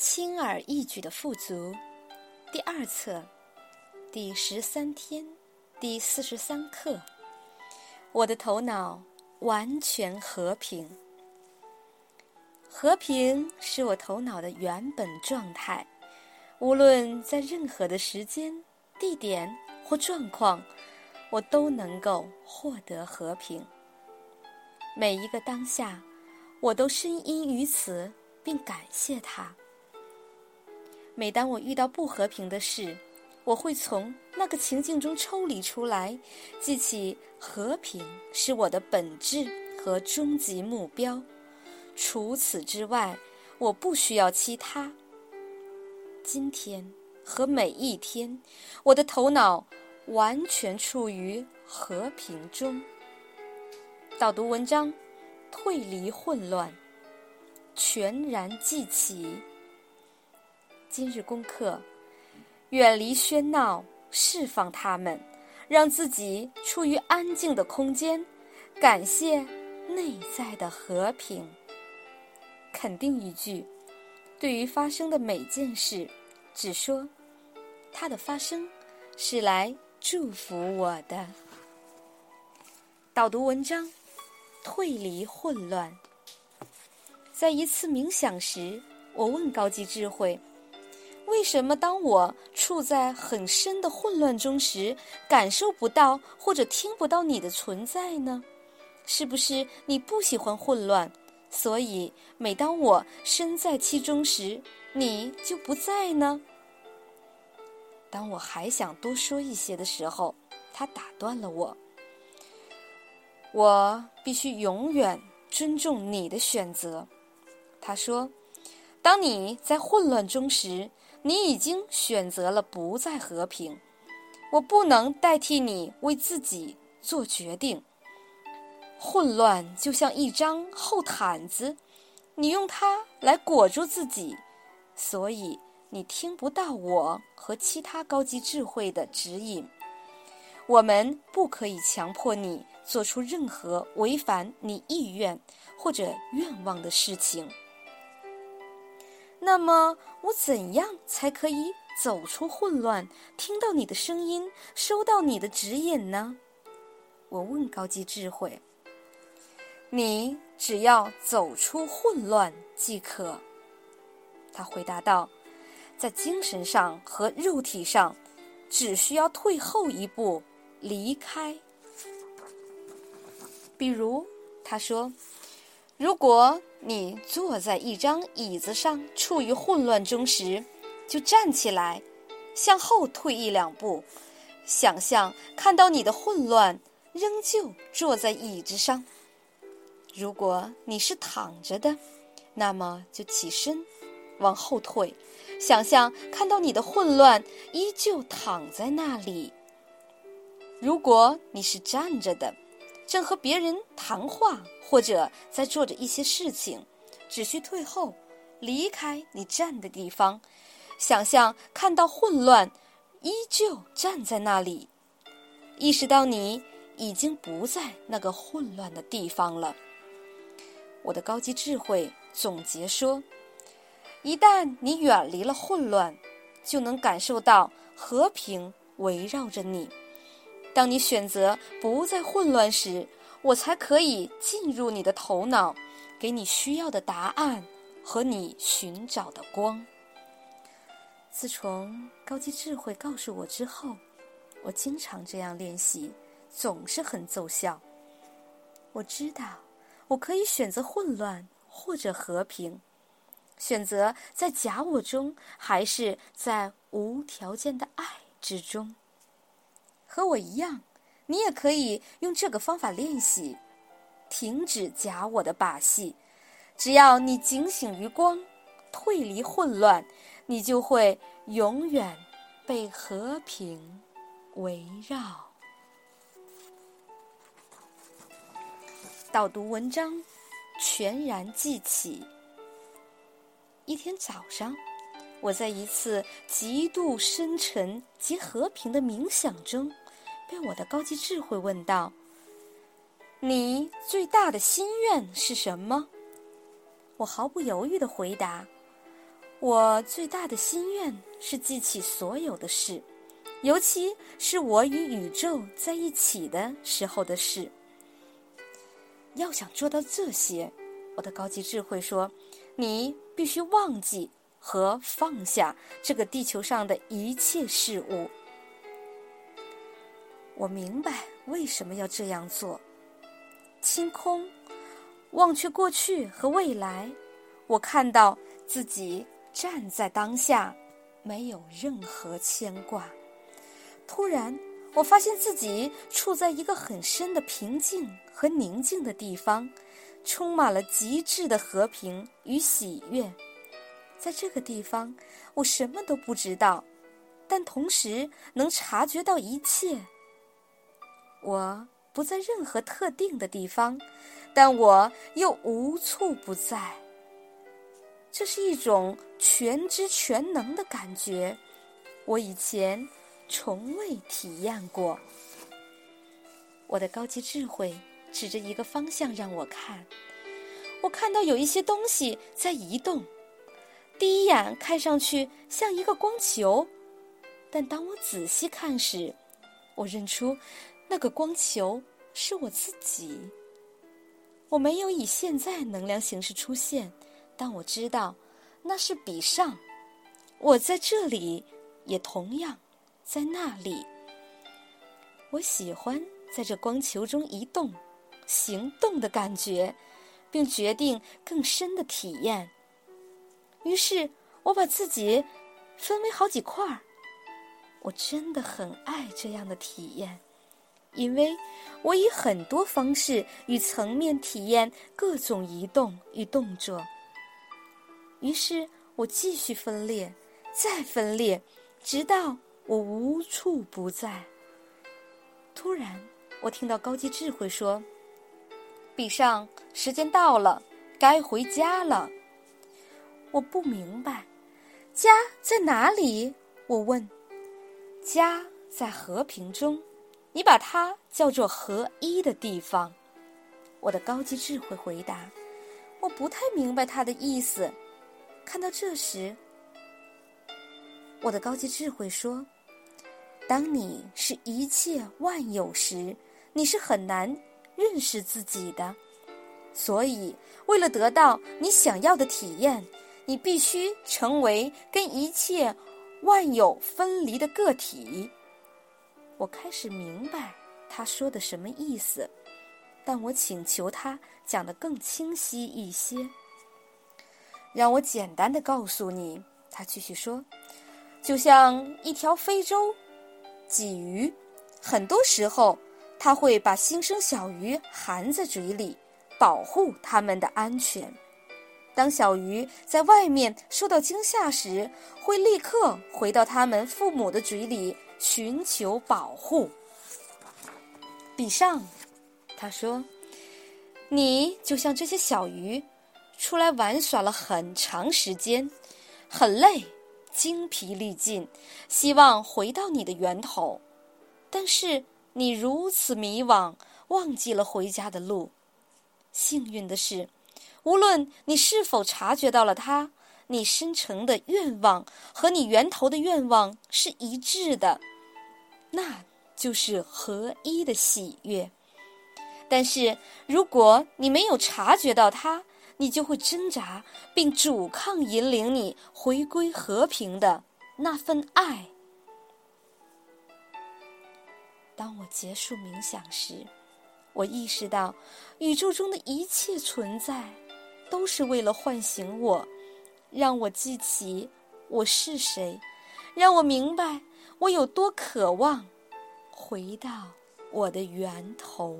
轻而易举的富足，第二册，第十三天，第四十三课。我的头脑完全和平，和平是我头脑的原本状态。无论在任何的时间、地点或状况，我都能够获得和平。每一个当下，我都深因于此，并感谢他。每当我遇到不和平的事，我会从那个情境中抽离出来，记起和平是我的本质和终极目标。除此之外，我不需要其他。今天和每一天，我的头脑完全处于和平中。导读文章：退离混乱，全然记起。今日功课：远离喧闹，释放他们，让自己处于安静的空间，感谢内在的和平。肯定一句：对于发生的每件事，只说它的发生是来祝福我的。导读文章：退离混乱。在一次冥想时，我问高级智慧。为什么当我处在很深的混乱中时，感受不到或者听不到你的存在呢？是不是你不喜欢混乱，所以每当我身在其中时，你就不在呢？当我还想多说一些的时候，他打断了我。我必须永远尊重你的选择，他说。当你在混乱中时，你已经选择了不再和平，我不能代替你为自己做决定。混乱就像一张厚毯子，你用它来裹住自己，所以你听不到我和其他高级智慧的指引。我们不可以强迫你做出任何违反你意愿或者愿望的事情。那么，我怎样才可以走出混乱，听到你的声音，收到你的指引呢？我问高级智慧。你只要走出混乱即可。他回答道：“在精神上和肉体上，只需要退后一步，离开。比如，他说。”如果你坐在一张椅子上，处于混乱中时，就站起来，向后退一两步，想象看到你的混乱，仍旧坐在椅子上。如果你是躺着的，那么就起身，往后退，想象看到你的混乱依旧躺在那里。如果你是站着的，正和别人谈话，或者在做着一些事情，只需退后，离开你站的地方，想象看到混乱，依旧站在那里，意识到你已经不在那个混乱的地方了。我的高级智慧总结说：一旦你远离了混乱，就能感受到和平围绕着你。当你选择不再混乱时，我才可以进入你的头脑，给你需要的答案和你寻找的光。自从高级智慧告诉我之后，我经常这样练习，总是很奏效。我知道，我可以选择混乱或者和平，选择在假我中，还是在无条件的爱之中。和我一样，你也可以用这个方法练习，停止假我的把戏。只要你警醒于光，退离混乱，你就会永远被和平围绕。导读文章，全然记起。一天早上。我在一次极度深沉及和平的冥想中，被我的高级智慧问道：“你最大的心愿是什么？”我毫不犹豫的回答：“我最大的心愿是记起所有的事，尤其是我与宇宙在一起的时候的事。要想做到这些，我的高级智慧说，你必须忘记和放下这个地球上的一切事物。我明白为什么要这样做。清空，忘却过去和未来，我看到自己。站在当下，没有任何牵挂。突然，我发现自己处在一个很深的平静和宁静的地方，充满了极致的和平与喜悦。在这个地方，我什么都不知道，但同时能察觉到一切。我不在任何特定的地方，但我又无处不在。这是一种全知全能的感觉，我以前从未体验过。我的高级智慧指着一个方向让我看，我看到有一些东西在移动。第一眼看上去像一个光球，但当我仔细看时，我认出那个光球是我自己。我没有以现在能量形式出现。但我知道，那是比上，我在这里，也同样在那里。我喜欢在这光球中移动、行动的感觉，并决定更深的体验。于是，我把自己分为好几块儿。我真的很爱这样的体验，因为我以很多方式与层面体验各种移动与动作。于是我继续分裂，再分裂，直到我无处不在。突然，我听到高级智慧说：“比上，时间到了，该回家了。”我不明白，家在哪里？我问。家在和平中，你把它叫做合一的地方。我的高级智慧回答：“我不太明白他的意思。”看到这时，我的高级智慧说：“当你是一切万有时，你是很难认识自己的。所以，为了得到你想要的体验，你必须成为跟一切万有分离的个体。”我开始明白他说的什么意思，但我请求他讲得更清晰一些。让我简单的告诉你，他继续说，就像一条非洲鲫鱼，很多时候它会把新生小鱼含在嘴里，保护它们的安全。当小鱼在外面受到惊吓时，会立刻回到它们父母的嘴里寻求保护。比上，他说，你就像这些小鱼。出来玩耍了很长时间，很累，精疲力尽，希望回到你的源头，但是你如此迷惘，忘记了回家的路。幸运的是，无论你是否察觉到了它，你深沉的愿望和你源头的愿望是一致的，那就是合一的喜悦。但是如果你没有察觉到它，你就会挣扎，并阻抗引领你回归和平的那份爱。当我结束冥想时，我意识到，宇宙中的一切存在，都是为了唤醒我，让我记起我是谁，让我明白我有多渴望回到我的源头。